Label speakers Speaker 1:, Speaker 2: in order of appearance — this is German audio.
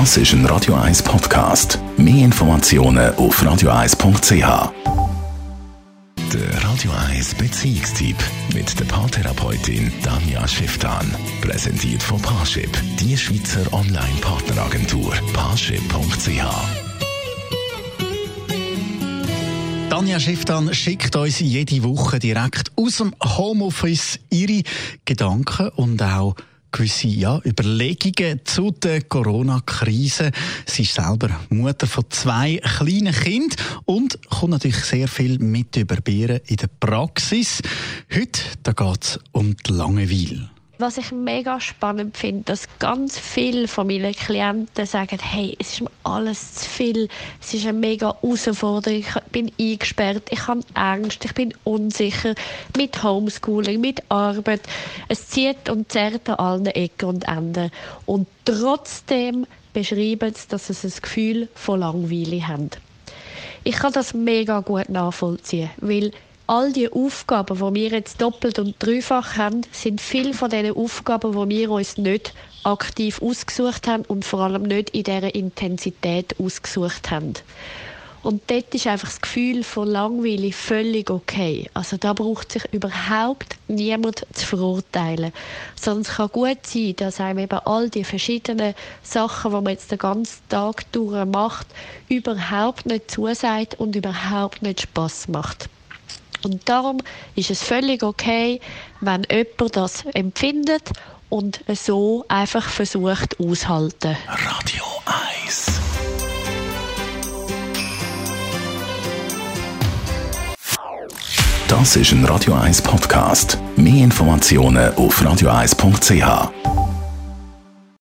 Speaker 1: Das ist ein Radio 1 Podcast. Mehr Informationen auf radio1.ch. Der Radio 1 Beziehungstyp mit der Paartherapeutin Danja Schifftan. Präsentiert von Paarship, die Schweizer Online-Partneragentur. Paarship.ch
Speaker 2: Tanja Schifftan schickt uns jede Woche direkt aus dem Homeoffice ihre Gedanken und auch gewisse ja, Überlegungen zu der Corona-Krise. Sie ist selber Mutter von zwei kleinen Kindern und kommt natürlich sehr viel mit über Bieren in der Praxis. Heute geht es um die Langeweile.
Speaker 3: Was ich mega spannend finde, dass ganz viele von meinen Klienten sagen, hey, es ist mir alles zu viel, es ist eine mega Herausforderung, ich bin eingesperrt, ich habe Angst, ich bin unsicher mit Homeschooling, mit Arbeit. Es zieht und zerrt an allen Ecken und Enden. Und trotzdem beschreiben sie, dass sie ein Gefühl von Langweile haben. Ich kann das mega gut nachvollziehen, weil all die Aufgaben, die wir jetzt doppelt und dreifach haben, sind viele von diesen Aufgaben, die wir uns nicht aktiv ausgesucht haben und vor allem nicht in dieser Intensität ausgesucht haben. Und dort ist einfach das Gefühl von Langweile völlig okay. Also da braucht sich überhaupt niemand zu verurteilen. Sondern es kann gut sein, dass einem eben all die verschiedenen Sachen, die man jetzt den ganzen Tag durch macht, überhaupt nicht zusagt und überhaupt nicht Spaß macht. Und darum ist es völlig okay, wenn jemand das empfindet und so einfach versucht aushalten.
Speaker 1: Radio 1 Das ist ein Radio 1 Podcast. Mehr Informationen auf radio1.ch.